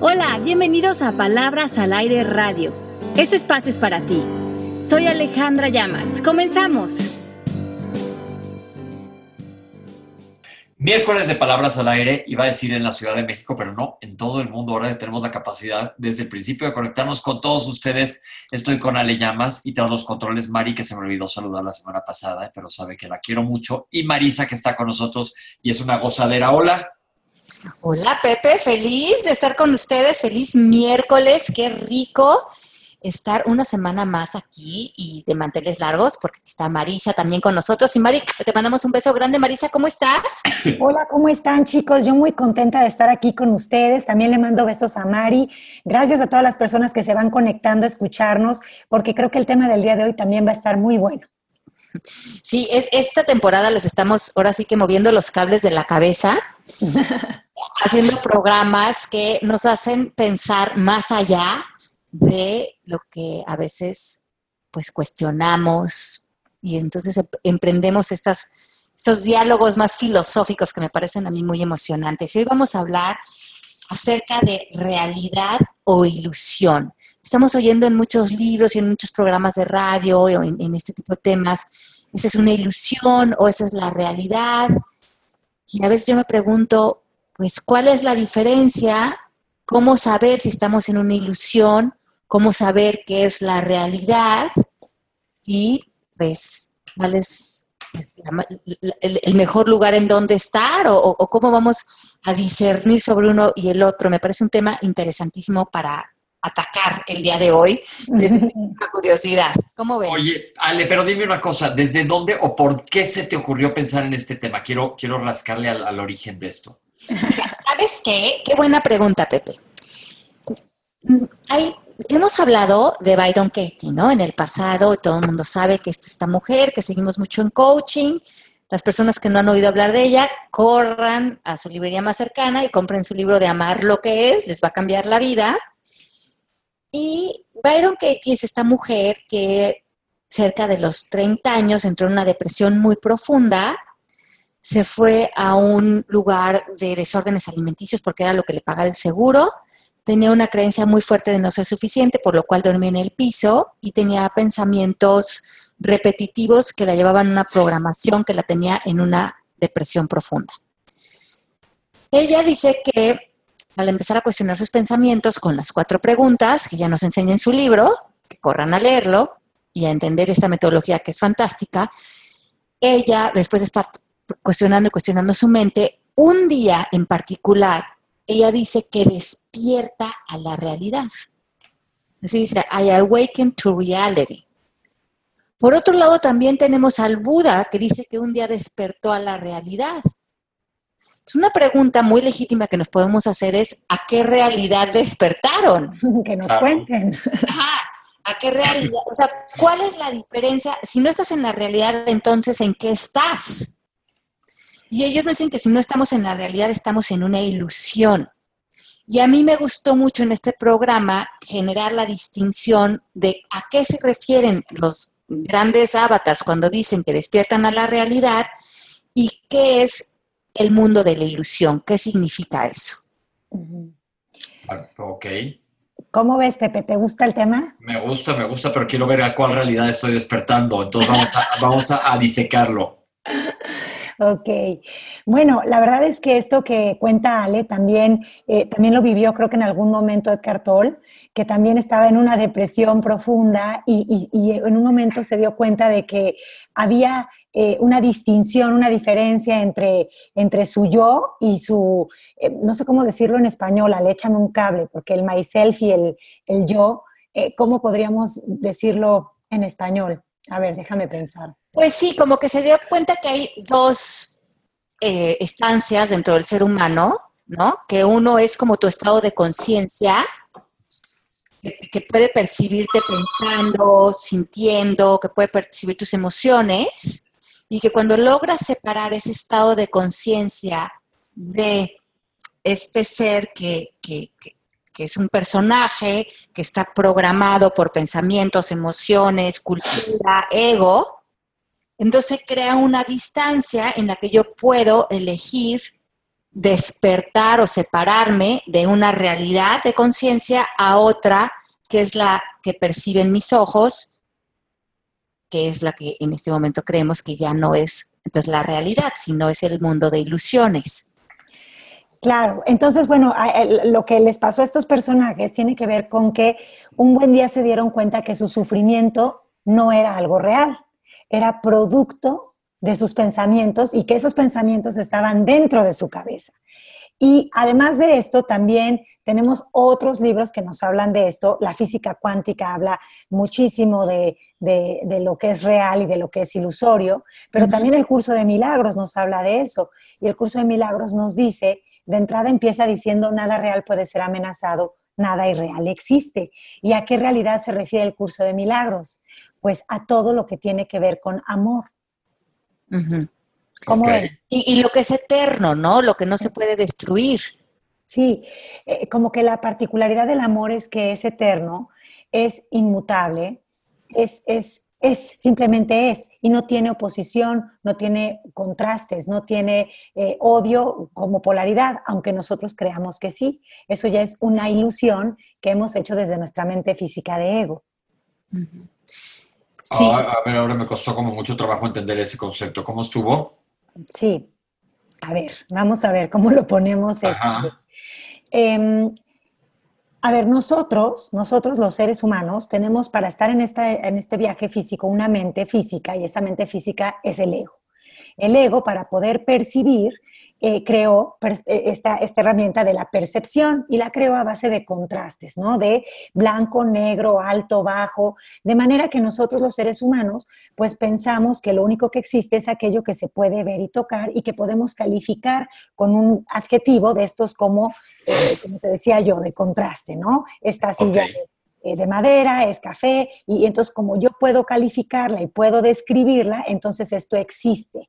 Hola, bienvenidos a Palabras al Aire Radio. Este espacio es para ti. Soy Alejandra Llamas. Comenzamos. Miércoles de Palabras al Aire, iba a decir en la Ciudad de México, pero no, en todo el mundo ahora tenemos la capacidad desde el principio de conectarnos con todos ustedes. Estoy con Ale Llamas y tras los controles Mari, que se me olvidó saludar la semana pasada, pero sabe que la quiero mucho, y Marisa, que está con nosotros y es una gozadera. Hola. Hola Pepe, feliz de estar con ustedes, feliz miércoles, qué rico estar una semana más aquí y de manteles largos, porque está Marisa también con nosotros. Y Mari, te mandamos un beso grande. Marisa, ¿cómo estás? Hola, ¿cómo están chicos? Yo muy contenta de estar aquí con ustedes. También le mando besos a Mari. Gracias a todas las personas que se van conectando a escucharnos, porque creo que el tema del día de hoy también va a estar muy bueno. Sí, es, esta temporada les estamos ahora sí que moviendo los cables de la cabeza, haciendo programas que nos hacen pensar más allá de lo que a veces pues cuestionamos y entonces em, emprendemos estas, estos diálogos más filosóficos que me parecen a mí muy emocionantes. Y hoy vamos a hablar acerca de realidad o ilusión. Estamos oyendo en muchos libros y en muchos programas de radio o en, este tipo de temas, esa es una ilusión o esa es la realidad. Y a veces yo me pregunto, pues, ¿cuál es la diferencia? ¿Cómo saber si estamos en una ilusión cómo saber qué es la realidad y pues cuál es pues, el, mejor lugar en donde estar o, cómo vamos a discernir sobre uno y el otro. Me parece un tema interesantísimo para atacar el día de hoy desde una curiosidad. ¿Cómo ven? Oye, Ale, pero dime una cosa, ¿desde dónde o por qué se te ocurrió pensar en este tema? Quiero, quiero rascarle al, al origen de esto. ¿Sabes qué? Qué buena pregunta, Pepe. Hay hemos hablado de Byron Katie, ¿no? En el pasado, todo el mundo sabe que es esta mujer, que seguimos mucho en coaching. Las personas que no han oído hablar de ella, corran a su librería más cercana y compren su libro de Amar lo que es, les va a cambiar la vida. Y Byron Katie es esta mujer que cerca de los 30 años entró en una depresión muy profunda, se fue a un lugar de desórdenes alimenticios porque era lo que le paga el seguro, tenía una creencia muy fuerte de no ser suficiente, por lo cual dormía en el piso y tenía pensamientos repetitivos que la llevaban a una programación que la tenía en una depresión profunda. Ella dice que al empezar a cuestionar sus pensamientos con las cuatro preguntas que ya nos enseña en su libro, que corran a leerlo y a entender esta metodología que es fantástica, ella, después de estar cuestionando y cuestionando su mente, un día en particular ella dice que despierta a la realidad. Así dice, I awaken to reality. Por otro lado, también tenemos al Buda que dice que un día despertó a la realidad. Es una pregunta muy legítima que nos podemos hacer es, ¿a qué realidad despertaron? Que nos cuenten. Ajá, ¿a qué realidad? O sea, ¿cuál es la diferencia? Si no estás en la realidad, entonces, ¿en qué estás? Y ellos nos dicen que si no estamos en la realidad, estamos en una ilusión. Y a mí me gustó mucho en este programa generar la distinción de a qué se refieren los grandes avatars cuando dicen que despiertan a la realidad y qué es el mundo de la ilusión, qué significa eso. Ok. ¿Cómo ves, Pepe? ¿Te gusta el tema? Me gusta, me gusta, pero quiero ver a cuál realidad estoy despertando. Entonces vamos a, vamos a disecarlo. Ok, bueno, la verdad es que esto que cuenta Ale también, eh, también lo vivió creo que en algún momento Edgar Tolle, que también estaba en una depresión profunda y, en un momento se dio cuenta de que había eh, una distinción, una diferencia entre, entre su yo y su, eh, no sé cómo decirlo en español, Ale, échame un cable, porque el myself y el, el yo, ¿cómo podríamos decirlo en español? A ver, déjame pensar. Pues sí, como que se dio cuenta que hay dos eh, estancias dentro del ser humano, ¿no? Que uno es como tu estado de conciencia, que, puede percibirte pensando, sintiendo, que puede percibir tus emociones, y que cuando logras separar ese estado de conciencia de este ser que, que, es un personaje que está programado por pensamientos, emociones, cultura, ego, entonces crea una distancia en la que yo puedo elegir despertar o separarme de una realidad de conciencia a otra que es la que perciben mis ojos, que es la que en este momento creemos que ya no es entonces la realidad, sino es el mundo de ilusiones. Claro, entonces, bueno, lo que les pasó a estos personajes tiene que ver con que un buen día se dieron cuenta que su sufrimiento no era algo real, era producto de sus pensamientos y que esos pensamientos estaban dentro de su cabeza. Y además de esto, también tenemos otros libros que nos hablan de esto. La física cuántica habla muchísimo de, lo que es real y de lo que es ilusorio, pero también el curso de milagros nos habla de eso. Y el curso de milagros nos dice, de entrada empieza diciendo, nada real puede ser amenazado, nada irreal existe. ¿Y a qué realidad se refiere el curso de milagros? Pues a todo lo que tiene que ver con amor. y, lo que es eterno, ¿no? Lo que no se puede destruir. Sí, eh, como que la particularidad del amor es que es eterno, es inmutable, es, es, es, simplemente es, y no tiene oposición, no tiene contrastes, no tiene eh, odio como polaridad, aunque nosotros creamos que sí. Eso ya es una ilusión que hemos hecho desde nuestra mente física de ego. Sí. Ah, a ver, ahora me costó como mucho trabajo entender ese concepto. ¿Cómo estuvo? Sí. A ver, vamos a ver cómo lo ponemos. Este. Em, a ver, nosotros, nosotros los seres humanos, tenemos para estar en, esta, en este viaje físico una mente física y esa mente física es el ego. El ego, para poder percibir, eh, creó eh, esta, esta, herramienta de la percepción y la creó a base de contrastes, ¿no? De blanco, negro, alto, bajo, de manera que nosotros los seres humanos pues pensamos que lo único que existe es aquello que se puede ver y tocar y que podemos calificar con un adjetivo de estos como, eh, como te decía yo, de contraste, ¿no? Esta silla de madera, es café, y entonces como yo puedo calificarla y puedo describirla, entonces esto existe.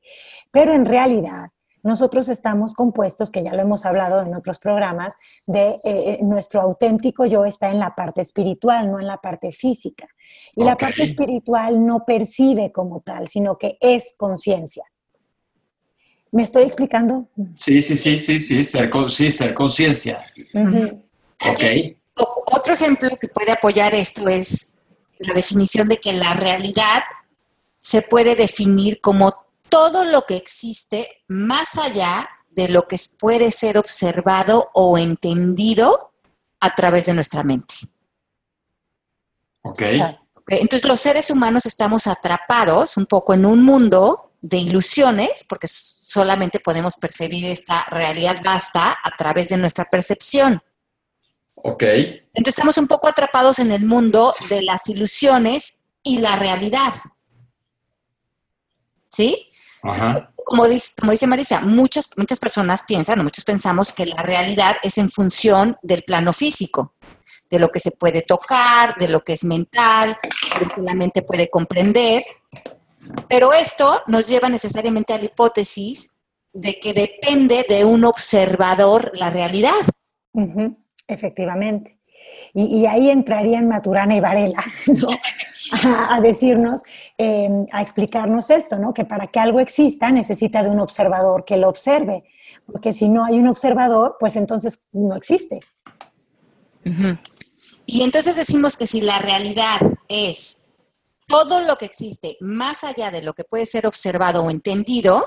Pero en realidad, nosotros estamos compuestos, que ya lo hemos hablado en otros programas, de eh, eh, nuestro auténtico yo está en la parte espiritual, no en la parte física. Y la parte espiritual no percibe como tal, sino que es conciencia. ¿Me estoy explicando? Sí, sí, sí, sí, sí, ser, sí, ser conciencia. Ok. Otro ejemplo que puede apoyar esto es la definición de que la realidad se puede definir como todo lo que existe más allá de lo que puede ser observado o entendido a través de nuestra mente. Ok. Entonces los seres humanos estamos atrapados un poco en un mundo de ilusiones, porque solamente podemos percibir esta realidad vasta a través de nuestra percepción. Ok. Entonces estamos un poco atrapados en el mundo de las ilusiones y la realidad. ¿Sí? como, dice, como dice Marisa, muchas, muchas personas piensan, o muchos pensamos que la realidad es en función del plano físico, de lo que se puede tocar, de lo que es mental, de lo que la mente puede comprender. Pero esto nos lleva necesariamente a la hipótesis de que depende de un observador la realidad. Efectivamente. Y, ahí entrarían Maturana y Varela a, decirnos, em, a explicarnos esto, ¿no? Que para que algo exista necesita de un observador que lo observe, porque si no hay un observador, pues entonces no existe. Y entonces decimos que si la realidad es todo lo que existe más allá de lo que puede ser observado o entendido,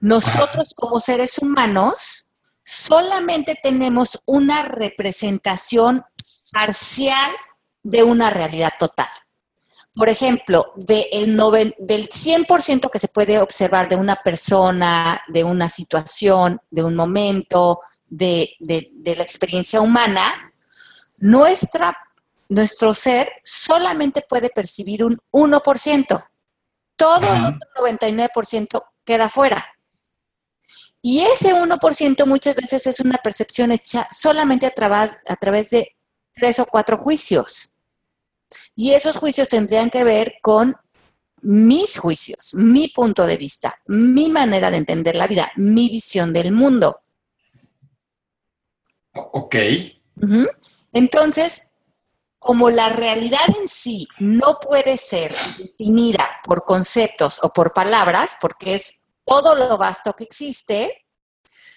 nosotros como seres humanos solamente tenemos una representación parcial de una realidad total. Por ejemplo, del 100% que se puede observar de una persona, de una situación, de un momento, de, la experiencia humana, nuestra, nuestro ser solamente puede percibir un 1%. Todo el otro 99% queda fuera. Y ese 1% muchas veces es una percepción hecha solamente a, a través de tres o cuatro juicios. Y esos juicios tendrían que ver con mis juicios, mi punto de vista, mi manera de entender la vida, mi visión del mundo. Ok. Entonces, como la realidad en sí no puede ser definida por conceptos o por palabras, porque es todo lo vasto que existe,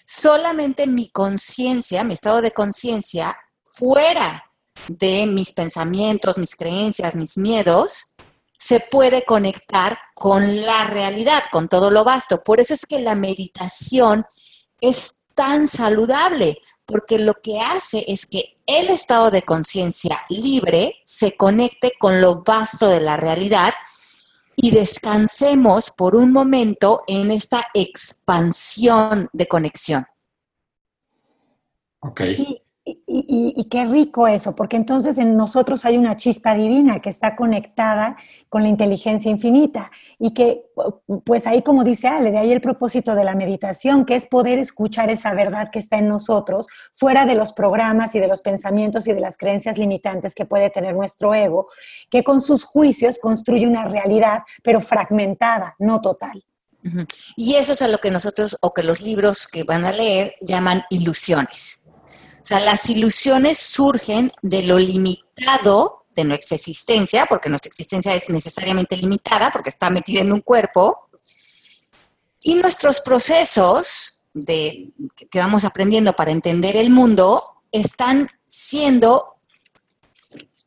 Solamente mi conciencia, mi estado de conciencia, fuera de mis pensamientos, mis creencias, mis miedos, se puede conectar con la realidad, con todo lo vasto. Por eso es que la meditación es tan saludable, porque lo que hace es que el estado de conciencia libre se conecte con lo vasto de la realidad y descansemos por un momento en esta expansión de conexión. Ok. Y, qué rico eso, porque entonces en nosotros hay una chispa divina que está conectada con la inteligencia infinita y que, pues ahí como dice Ale, de ahí el propósito de la meditación, que es poder escuchar esa verdad que está en nosotros, fuera de los programas y de los pensamientos y de las creencias limitantes que puede tener nuestro ego, que con sus juicios construye una realidad, pero fragmentada, no total. Y eso es a lo que nosotros, o que los libros que van a leer, llaman ilusiones. O sea, las ilusiones surgen de lo limitado de nuestra existencia, porque nuestra existencia es necesariamente limitada, porque está metida en un cuerpo, y nuestros procesos de, que vamos aprendiendo para entender el mundo están siendo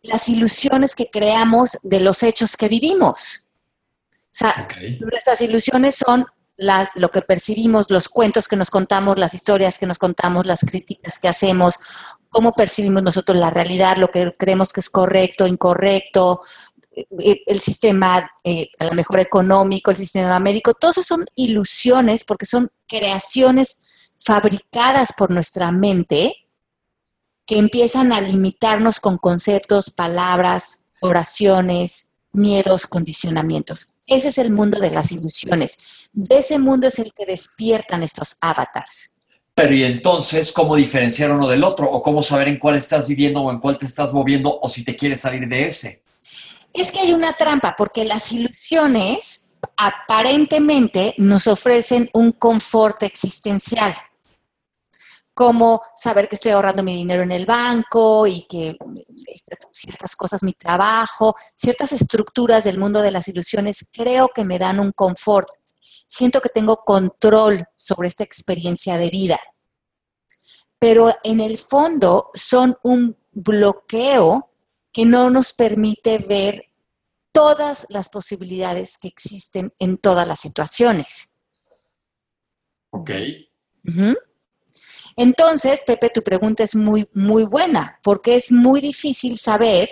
las ilusiones que creamos de los hechos que vivimos. O sea, nuestras ilusiones son lo que percibimos, los cuentos que nos contamos, las historias que nos contamos, las críticas que hacemos, cómo percibimos nosotros la realidad, lo que creemos que es correcto, incorrecto, eh, el sistema eh, a lo mejor económico, el sistema médico, todos eso son ilusiones porque son creaciones fabricadas por nuestra mente que empiezan a limitarnos con conceptos, palabras, oraciones, miedos, condicionamientos. Ese es el mundo de las ilusiones. De ese mundo es el que despiertan estos avatars. Pero y entonces, ¿cómo diferenciar uno del otro? ¿O cómo saber en cuál estás viviendo o en cuál te estás moviendo o si te quieres salir de ese? Es que hay una trampa, porque las ilusiones aparentemente nos ofrecen un confort existencial como saber que estoy ahorrando mi dinero en el banco y que ciertas cosas, mi trabajo, ciertas estructuras del mundo de las ilusiones, creo que me dan un confort. Siento que tengo control sobre esta experiencia de vida. Pero en el fondo son un bloqueo que no nos permite ver todas las posibilidades que existen en todas las situaciones. Ok. Entonces, Pepe, tu pregunta es muy, muy buena, porque es muy difícil saber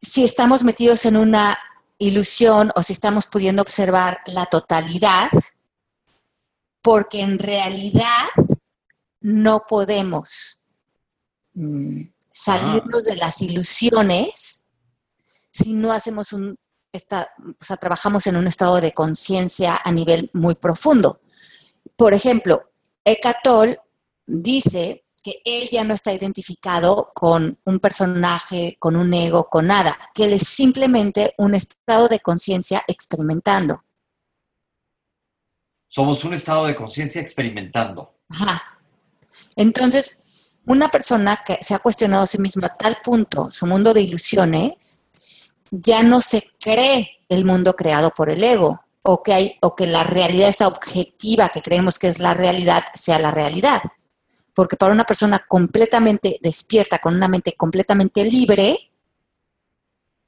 si estamos metidos en una ilusión o si estamos pudiendo observar la totalidad, porque en realidad no podemos mm, salirnos de las ilusiones si no hacemos un, o sea, trabajamos en un estado de conciencia a nivel muy profundo. Por ejemplo, Ecatol dice que él ya no está identificado con un personaje, con un ego, con nada, que él es simplemente un estado de conciencia experimentando. Somos un estado de conciencia experimentando. Ajá. Entonces, una persona que se ha cuestionado a sí misma a tal punto su mundo de ilusiones, ya no se cree el mundo creado por el ego, o que, hay, o que la realidad, objetiva que creemos que es la realidad, sea la realidad. Porque para una persona completamente despierta, con una mente completamente libre,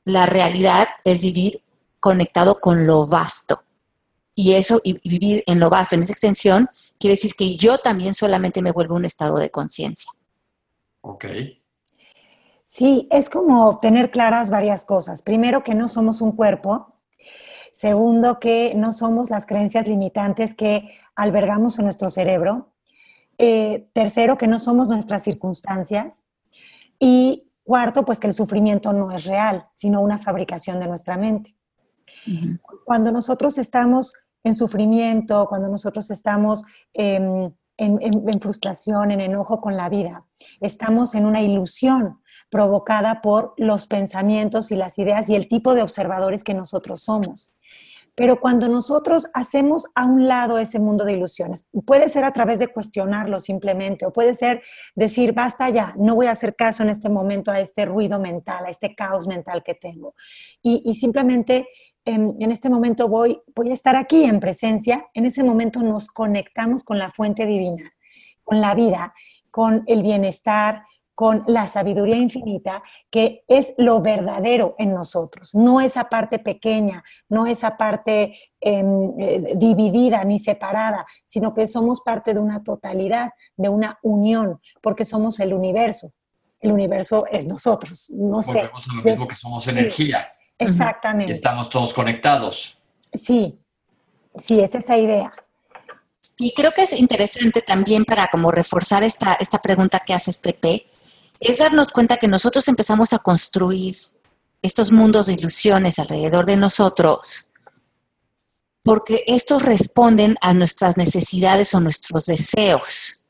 la realidad es vivir conectado con lo vasto. Y eso, y vivir en lo vasto, en esa extensión, quiere decir que yo también solamente me vuelvo un estado de conciencia. Ok. Sí, es como tener claras varias cosas. Primero, que no somos un cuerpo, Segundo, que no somos las creencias limitantes que albergamos en nuestro cerebro. Eh, tercero, que no somos nuestras circunstancias. Y cuarto, pues que el sufrimiento no es real, sino una fabricación de nuestra mente. Cuando nosotros estamos en sufrimiento, cuando nosotros estamos em, en, frustración, en enojo con la vida, estamos en una ilusión provocada por los pensamientos y las ideas y el tipo de observadores que nosotros somos. Pero cuando nosotros hacemos a un lado ese mundo de ilusiones, puede ser a través de cuestionarlo simplemente, o puede ser decir, basta ya, no voy a hacer caso en este momento a este ruido mental, a este caos mental que tengo. Y, simplemente en, en, este momento voy, voy a estar aquí en presencia, en ese momento nos conectamos con la fuente divina, con la vida, con el bienestar, con la sabiduría infinita, que es lo verdadero en nosotros, no esa parte pequeña, no esa parte em, eh, dividida ni separada, sino que somos parte de una totalidad, de una unión, porque somos el universo. El universo es nosotros, no sé. Volvemos a lo mismo que somos energía. Exactamente. estamos todos conectados. Sí, sí, es esa idea. Y creo que es interesante también para como reforzar esta, esta pregunta que hace Pepe, es darnos cuenta que nosotros empezamos a construir estos mundos de ilusiones alrededor de nosotros, porque estos responden a nuestras necesidades o nuestros deseos.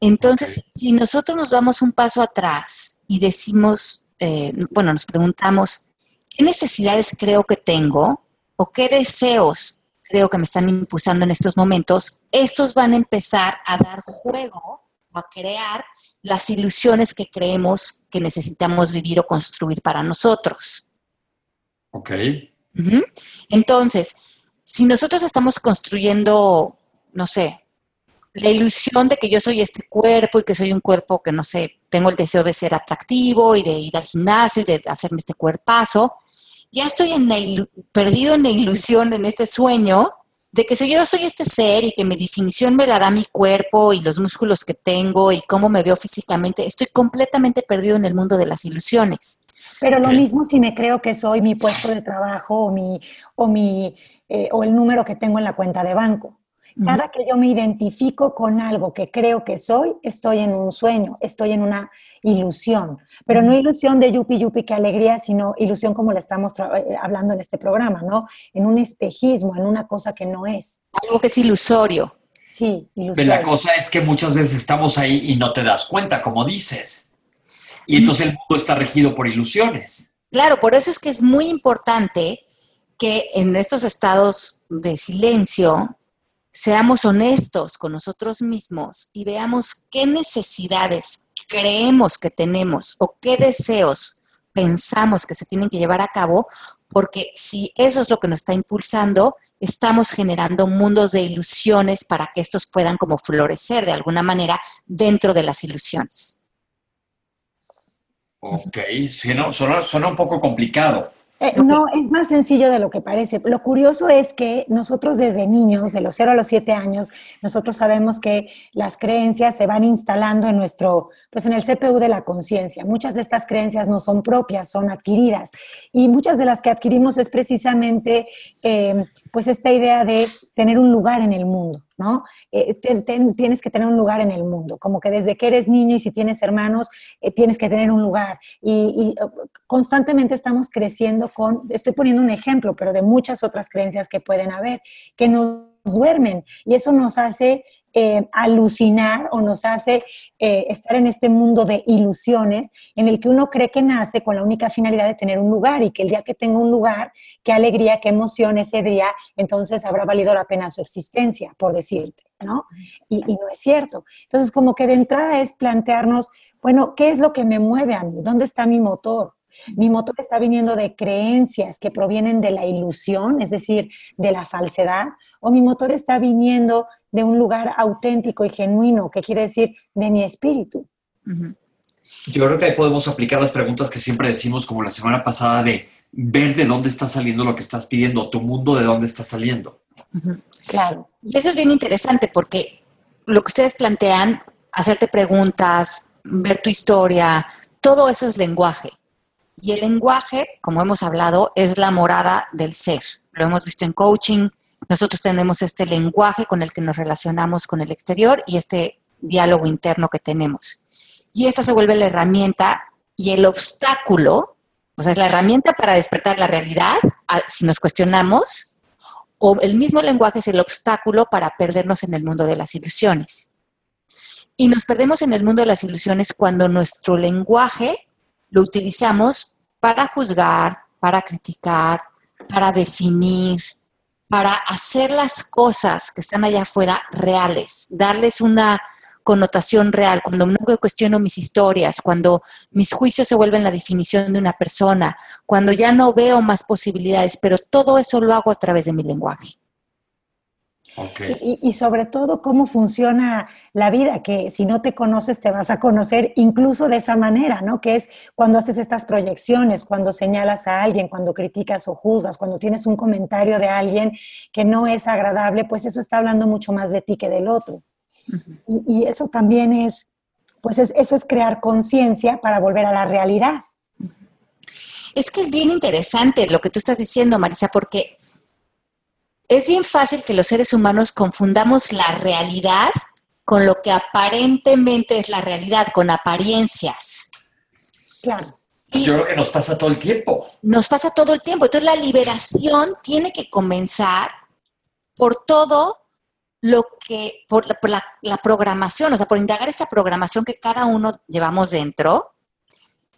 Entonces, si nosotros nos damos un paso atrás y decimos, eh, bueno, nos preguntamos, ¿qué necesidades creo que tengo o qué deseos creo que me están impulsando en estos momentos? Estos van a empezar a dar juego a crear las ilusiones que creemos que necesitamos vivir o construir para nosotros. Ok. Entonces, si nosotros estamos construyendo, no sé, la ilusión de que yo soy este cuerpo y que soy un cuerpo que, no sé, tengo el deseo de ser atractivo y de ir al gimnasio y de hacerme este cuerpazo, ya estoy en perdido en la ilusión, en este sueño, de que si yo soy este ser y que mi definición me la da mi cuerpo y los músculos que tengo y cómo me veo físicamente, estoy completamente perdido en el mundo de las ilusiones. Pero lo mismo si me creo que soy mi puesto de trabajo o, mi, o, mi, eh, o el número que tengo en la cuenta de banco. Cada que yo me identifico con algo que creo que soy, estoy en un sueño, estoy en una ilusión. Pero no ilusión de yupi yupi, que alegría, sino ilusión como le estamos eh, hablando en este programa, ¿no? En un espejismo, en una cosa que no es. Algo que es ilusorio. Sí, ilusorio. la cosa es que muchas veces estamos ahí y no te das cuenta, como dices. Y entonces el mundo está regido por ilusiones. Claro, por eso es que es muy importante que en estos estados de silencio seamos honestos con nosotros mismos y veamos qué necesidades creemos que tenemos o qué deseos pensamos que se tienen que llevar a cabo, porque si eso es lo que nos está impulsando, estamos generando mundos de ilusiones para que estos puedan como florecer de alguna manera dentro de las ilusiones. Ok, suena, suena un poco complicado. Eh, no, es más sencillo de lo que parece. Lo curioso es que nosotros desde niños, de los 0 a los 7 años, nosotros sabemos que las creencias se van instalando en nuestro, pues en el CPU de la conciencia. Muchas de estas creencias no son propias, son adquiridas. Y muchas de las que adquirimos es precisamente, eh, pues esta idea de tener un lugar en el mundo. ¿no? Eh, tienes que tener un lugar en el mundo, como que desde que eres niño y si tienes hermanos, eh, tienes que tener un lugar. Y, eh, constantemente estamos creciendo con, estoy poniendo un ejemplo, pero de muchas otras creencias que pueden haber, que nos duermen y eso nos hace eh, alucinar o nos hace eh, estar en este mundo de ilusiones en el que uno cree que nace con la única finalidad de tener un lugar y que el día que tenga un lugar, qué alegría, qué emoción ese día, entonces habrá valido la pena su existencia, por decirte, ¿no? Y, y no es cierto. Entonces, como que de entrada es plantearnos, bueno, ¿qué es lo que me mueve a mí? ¿Dónde está mi motor? Mi motor está viniendo de creencias que provienen de la ilusión, es decir, de la falsedad, o mi motor está viniendo de un lugar auténtico y genuino, que quiere decir de mi espíritu. Yo creo que ahí podemos aplicar las preguntas que siempre decimos, como la semana pasada, de ver de dónde está saliendo lo que estás pidiendo, tu mundo de dónde está saliendo. Claro. Y eso es bien interesante porque lo que ustedes plantean, hacerte preguntas, ver tu historia, todo eso es lenguaje. Y el lenguaje, como hemos hablado, es la morada del ser. Lo hemos visto en coaching. Nosotros tenemos este lenguaje con el que nos relacionamos con el exterior y este diálogo interno que tenemos. Y esta se vuelve la herramienta y el obstáculo, o sea, es la herramienta para despertar la realidad, si nos cuestionamos, o el mismo lenguaje es el obstáculo para perdernos en el mundo de las ilusiones. Y nos perdemos en el mundo de las ilusiones cuando nuestro lenguaje lo utilizamos para juzgar, para criticar, para definir, para hacer las cosas que están allá afuera reales, darles una, connotación real, cuando no cuestiono mis historias, cuando mis juicios se vuelven la definición de una persona, cuando ya no veo más posibilidades, pero todo eso lo hago a través de mi lenguaje. Y, sobre todo cómo funciona la vida, que si no te conoces te vas a conocer incluso de esa manera, ¿no? Que es cuando haces estas proyecciones, cuando señalas a alguien, cuando criticas o juzgas, cuando tienes un comentario de alguien que no es agradable, pues eso está hablando mucho más de ti que del otro. y, eso también es, pues eso es crear conciencia para volver a la realidad. Es que es bien interesante lo que tú estás diciendo, Marisa, porque es bien fácil que los seres humanos confundamos la realidad con lo que aparentemente es la realidad, con apariencias. Claro. Yo creo que nos pasa todo el tiempo. Nos pasa todo el tiempo. Entonces la liberación tiene que comenzar por todo lo que, por, la, la, programación, o sea, por indagar esta programación que cada uno llevamos dentro.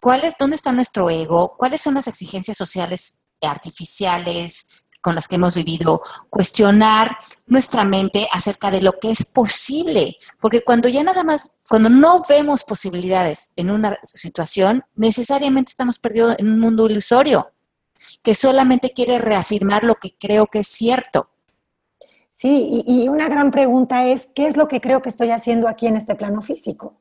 ¿Cuál es, dónde está nuestro ego? ¿Cuáles son las exigencias sociales artificiales con las que hemos vivido, cuestionar nuestra mente acerca de lo que es posible, porque cuando ya nada más, cuando no vemos posibilidades en una situación, necesariamente estamos perdidos en un mundo ilusorio, que solamente quiere reafirmar lo que creo que es cierto. Sí, y, una gran pregunta es, ¿qué es lo que creo que estoy haciendo aquí en este plano físico?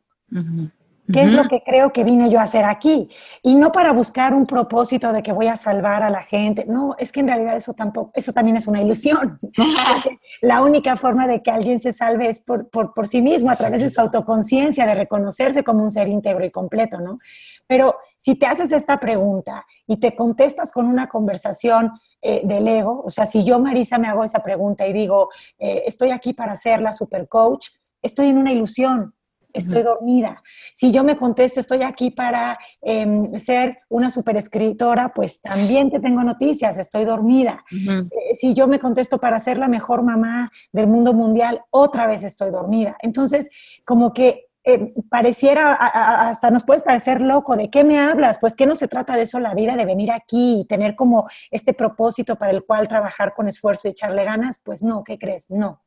¿Qué es lo que creo que vine yo a hacer aquí? Y no para buscar un propósito de que voy a salvar a la gente. No, es que en realidad eso tampoco, eso también es una ilusión. la única forma de que alguien se salve es por, por, sí mismo, a través de su autoconciencia, de reconocerse como un ser íntegro y completo, ¿no? Pero si te haces esta pregunta y te contestas con una conversación eh, del ego, o sea, si yo, Marisa, me hago esa pregunta y digo, eh, estoy aquí para ser la super coach, estoy en una ilusión, estoy dormida. Si yo me contesto, estoy aquí para em, ser una superescritora, pues también te tengo noticias, estoy dormida. Eh, si yo me contesto para ser la mejor mamá del mundo mundial, otra vez estoy dormida. Entonces, como que eh, pareciera, hasta nos puedes parecer loco, ¿de qué me hablas? Pues que no se trata de eso la vida, de venir aquí y tener como este propósito para el cual trabajar con esfuerzo y echarle ganas, pues no, ¿qué crees? No.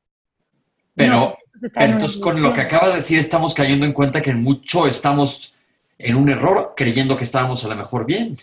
Pero, entonces con lo que acaba de decir estamos cayendo en cuenta que en mucho estamos en un error creyendo que estábamos a lo mejor bien.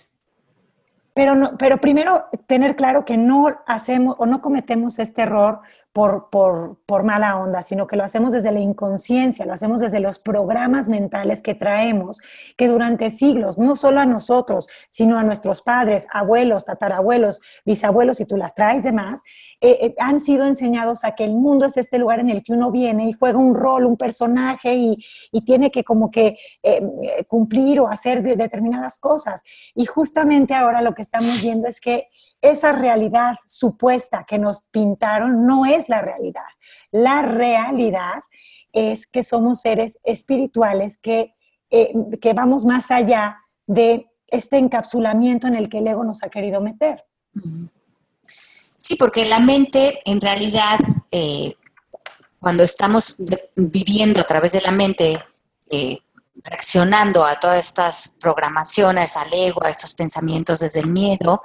Pero, no, pero primero tener claro que no hacemos o no cometemos este error por, por, por, mala onda, sino que lo hacemos desde la inconsciencia, lo hacemos desde los programas mentales que traemos, que durante siglos, no solo a nosotros, sino a nuestros padres, abuelos, tatarabuelos, bisabuelos, y tú las traes de más, eh, eh, han sido enseñados a que el mundo es este lugar en el que uno viene y juega un rol, un personaje y, y tiene que como que eh, cumplir o hacer determinadas cosas. Y justamente ahora lo que estamos viendo es que esa realidad supuesta que nos pintaron no es la realidad. La realidad es que somos seres espirituales que, eh, que vamos más allá de este encapsulamiento en el que el ego nos ha querido meter. Sí, porque la mente en realidad, eh, cuando estamos viviendo a través de la mente, eh, reaccionando a todas estas programaciones, al ego, a estos pensamientos desde el miedo,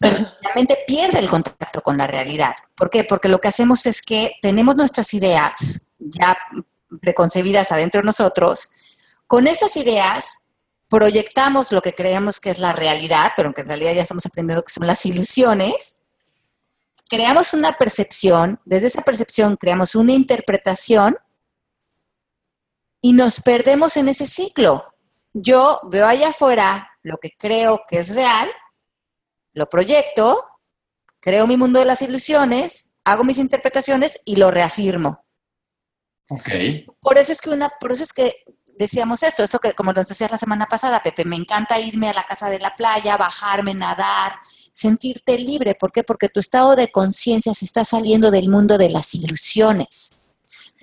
la mente pierde el contacto con la realidad. ¿Por qué? Porque lo que hacemos es que tenemos nuestras ideas ya preconcebidas adentro de nosotros. Con estas ideas proyectamos lo que creemos que es la realidad, pero que en realidad ya estamos aprendiendo que son las ilusiones. Creamos una percepción, desde esa percepción creamos una interpretación y nos perdemos en ese ciclo. Yo veo allá afuera lo que creo que es real lo proyecto, creo mi mundo de las ilusiones, hago mis interpretaciones y lo reafirmo. Ok. Por eso es que una, por eso es que decíamos esto, esto que como nos decías la semana pasada, Pepe, me encanta irme a la casa de la playa, bajarme, nadar, sentirte libre. ¿Por qué? Porque tu estado de conciencia se está saliendo del mundo de las ilusiones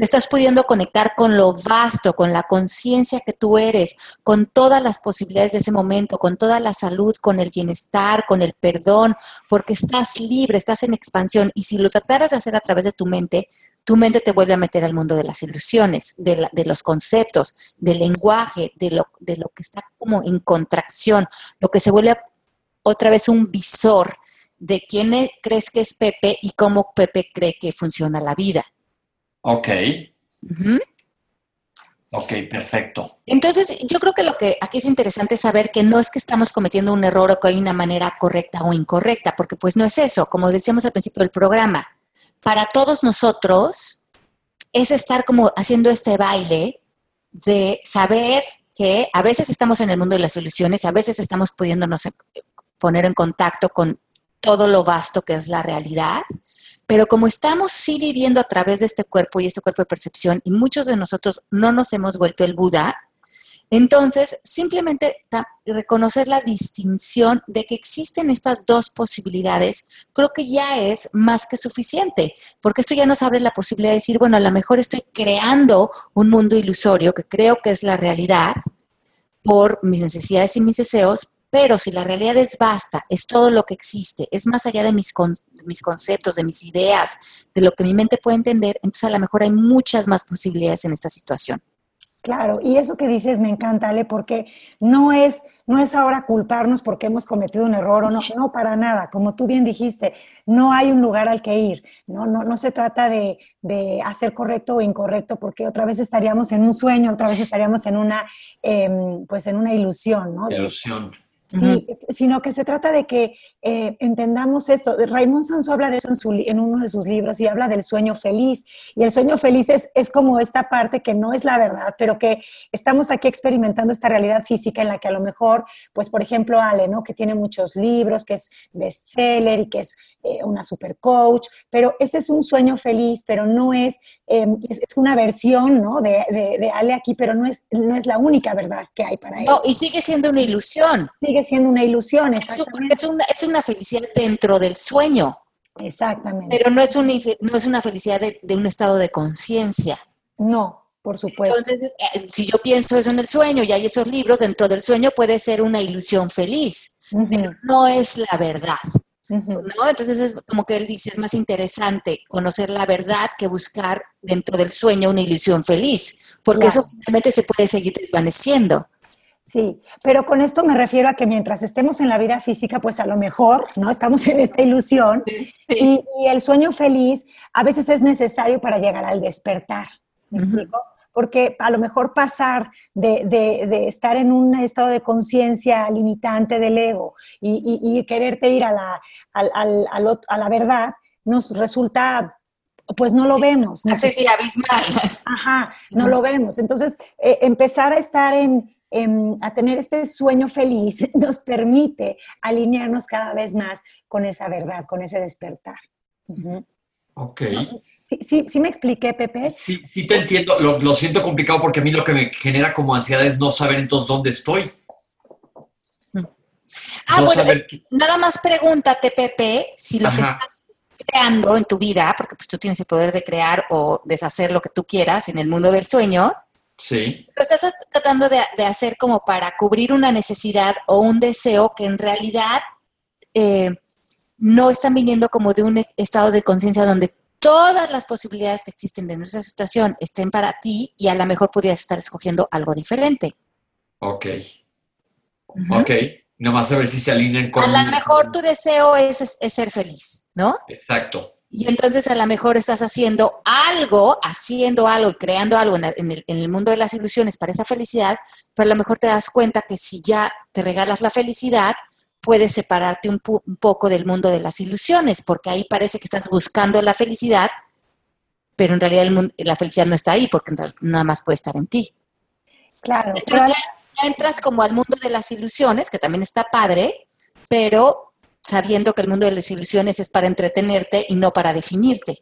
estás pudiendo conectar con lo vasto, con la conciencia que tú eres, con todas las posibilidades de ese momento, con toda la salud, con el bienestar, con el perdón, porque estás libre, estás en expansión. Y si lo trataras de hacer a través de tu mente, tu mente te vuelve a meter al mundo de las ilusiones, de, los conceptos, del lenguaje, de lo, de lo que está como en contracción, lo que se vuelve otra vez un visor de quién e, crees que es Pepe y cómo Pepe cree que funciona la vida. Ok. Ok, perfecto. Entonces, yo creo que lo que aquí es interesante es saber que no es que estamos cometiendo un error o que hay una manera correcta o incorrecta, porque pues no es eso, como decíamos al principio del programa. Para todos nosotros es estar como haciendo este baile de saber que a veces estamos en el mundo de las soluciones, a veces estamos pudiéndonos poner en contacto con todo lo vasto que es la realidad, pero como estamos sí viviendo a través de este cuerpo y este cuerpo de percepción y muchos de nosotros no nos hemos vuelto el Buda, entonces simplemente reconocer la distinción de que existen estas dos posibilidades, creo que ya es más que suficiente, porque esto ya nos abre la posibilidad de decir, bueno, a lo mejor estoy creando un mundo ilusorio que creo que es la realidad por mis necesidades y mis deseos, pero si la realidad es vasta, es todo lo que existe, es más allá de mis, mis conceptos, de mis ideas, de lo que mi mente puede entender, entonces a lo mejor hay muchas más posibilidades en esta situación. Claro, y eso que dices me encanta, Ale, porque no es, no es ahora culparnos porque hemos cometido un error o no, no para nada. Como tú bien dijiste, no hay un lugar al que ir, no, no, no se trata de, de hacer correcto o incorrecto, porque otra vez estaríamos en un sueño, otra vez estaríamos en una, em, pues en una ilusión, ¿no? Ilusión. Sí, sino que se trata de que eh, entendamos esto. Raymond Sanso habla de eso en, uno de sus libros y habla del sueño feliz. Y el sueño feliz es, es, como esta parte que no es la verdad, pero que estamos aquí experimentando esta realidad física en la que a lo mejor, pues por ejemplo, Ale, ¿no? que tiene muchos libros, que es bestseller y que es eh, una super coach, pero ese es un sueño feliz, pero no es, em, es, una versión ¿no? de, de, Ale aquí, pero no es, no es la única verdad que hay para él. No, y sigue siendo una ilusión siendo una ilusión. Es una, es una felicidad dentro del sueño. Exactamente. Pero no es, un, no es una felicidad de, un estado de conciencia. No, por supuesto. Entonces, eh, si yo pienso eso en el sueño y hay esos libros, dentro del sueño puede ser una ilusión feliz, pero no es la verdad. ¿no? Entonces es como que él dice, es más interesante conocer la verdad que buscar dentro del sueño una ilusión feliz, porque eso finalmente se puede seguir desvaneciendo. Sí, pero con esto me refiero a que mientras estemos en la vida física, pues a lo mejor, ¿no? Estamos en esta ilusión Y, el sueño feliz a veces es necesario para llegar al despertar. ¿Me explico? Porque a lo mejor pasar de, estar en un estado de conciencia limitante del ego y, quererte ir a la, a la verdad nos resulta pues no lo vemos. Así sí, abismal. Ajá, no lo vemos. Entonces, eh, empezar a estar en, a tener este sueño feliz nos permite alinearnos cada vez más con esa verdad, con ese despertar. Ok. ¿Sí, sí, me expliqué, Pepe? Sí, sí te entiendo. Lo, siento complicado porque a mí lo que me genera como ansiedad es no saber entonces dónde estoy. Ah, bueno, nada más pregúntate, Pepe, si lo que estás creando en tu vida, porque pues tú tienes el poder de crear o deshacer lo que tú quieras en el mundo del sueño, Sí. Lo estás tratando de, hacer como para cubrir una necesidad o un deseo que en realidad eh, no están viniendo como de un estado de conciencia donde todas las posibilidades que existen de nuestra situación estén para ti y a lo mejor podrías estar escogiendo algo diferente. Ok. Ok. Nomás a ver si se alinean con... A lo mejor tu deseo es, es ser feliz, ¿no? Exacto. Y entonces a lo mejor estás haciendo algo, haciendo algo y creando algo en el, mundo de las ilusiones para esa felicidad, pero a lo mejor te das cuenta que si ya te regalas la felicidad, puedes separarte un, poco del mundo de las ilusiones, porque ahí parece que estás buscando la felicidad, pero en realidad la felicidad no está ahí, porque nada más puede estar en ti. Claro. Entonces ya entras como al mundo de las ilusiones, que también está padre, pero sabiendo que el mundo de las ilusiones es para entretenerte y no para definirte.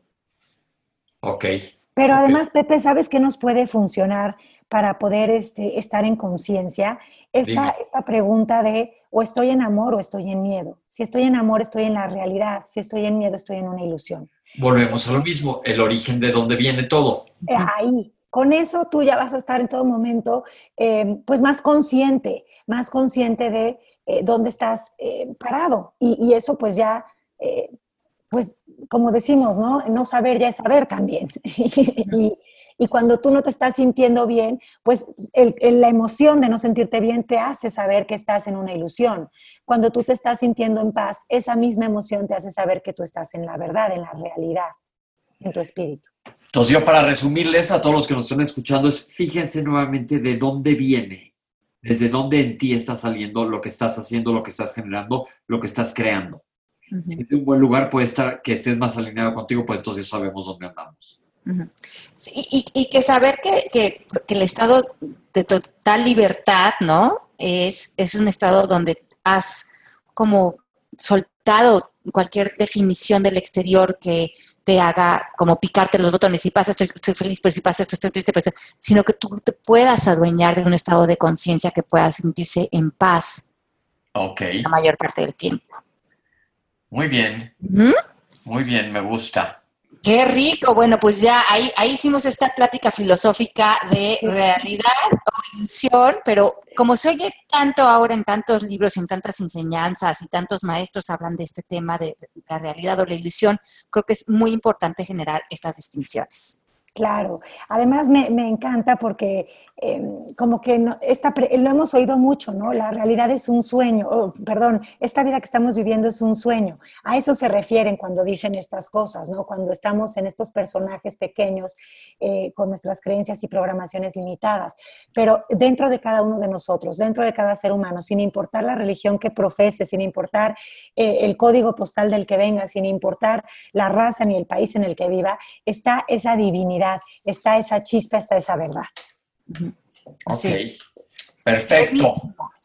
Ok. Pero además, Pepe, ¿sabes qué nos puede funcionar para poder este, estar en conciencia? Esta, esta pregunta de o estoy en amor o estoy en miedo. Si estoy en amor, estoy en la realidad. Si estoy en miedo, estoy en una ilusión. Volvemos a lo mismo, el origen de dónde viene todo. Eh, ahí, con eso tú ya vas a estar en todo momento, eh, pues más consciente, más consciente de eh, dónde estás eh, parado. Y, eso pues ya, eh, pues como decimos, ¿no? No saber ya es saber también. y, cuando tú no te estás sintiendo bien, pues la emoción de no sentirte bien te hace saber que estás en una ilusión. Cuando tú te estás sintiendo en paz, esa misma emoción te hace saber que tú estás en la verdad, en la realidad. en tu espíritu. Entonces yo para resumirles a todos los que nos están escuchando es fíjense nuevamente de dónde viene, desde dónde en ti está saliendo lo que estás haciendo, lo que estás generando, lo que estás creando. Si de un buen lugar puede estar que estés más alineado contigo, pues entonces sabemos dónde andamos. y, que saber que, que, el estado de total libertad, ¿no? Es, es un estado donde has como soltado cualquier definición del exterior que te haga como picarte los botones, si pasa estoy, estoy feliz, pero si pasa esto estoy triste, pero sino que tú te puedas adueñar de un estado de conciencia que pueda sentirse en paz okay. la mayor parte del tiempo. Muy bien, muy bien, me gusta. Qué rico. Bueno, pues ya ahí, ahí hicimos esta plática filosófica de realidad o ilusión, pero como se oye tanto ahora en tantos libros, en tantas enseñanzas y tantos maestros hablan de este tema de la realidad o la ilusión, creo que es muy importante generar estas distinciones. Claro, además me, encanta porque em, como que no, esta, lo hemos oído mucho, ¿no? La realidad es un sueño, oh, perdón, esta vida que estamos viviendo es un sueño. A eso se refieren cuando dicen estas cosas, ¿no? Cuando estamos en estos personajes pequeños eh, con nuestras creencias y programaciones limitadas. Pero dentro de cada uno de nosotros, dentro de cada ser humano, sin importar la religión que profese, sin importar eh, el código postal del que venga, sin importar la raza ni el país en el que viva, está esa divinidad está esa chispa, está esa verdad. Ok, perfecto.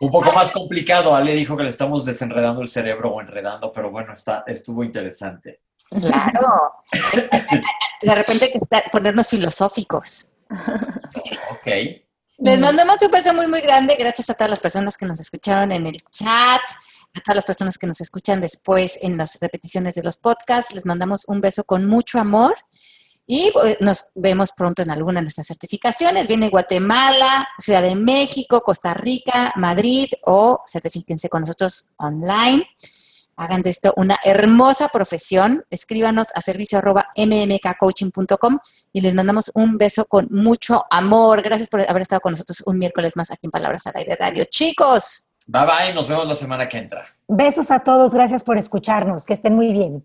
Un poco más complicado. Ale dijo que le estamos desenredando el cerebro o enredando, pero bueno, está, estuvo interesante. Claro. De repente que está, ponernos filosóficos. Ok. Les mandamos un beso muy, muy grande. Gracias a todas las personas que nos escucharon en el chat, a todas las personas que nos escuchan después en las repeticiones de los podcasts. Les mandamos un beso con mucho amor. Y pues, nos vemos pronto en alguna de nuestras certificaciones. Viene Guatemala, Ciudad de México, Costa Rica, Madrid o certifíquense con nosotros online. Hagan de esto una hermosa profesión. Escríbanos a servicio arroba mmkcoaching.com y les mandamos un beso con mucho amor. Gracias por haber estado con nosotros un miércoles más aquí en Palabras al Aire Radio. Chicos. Bye bye, nos vemos la semana que entra. Besos a todos, gracias por escucharnos, que estén muy bien.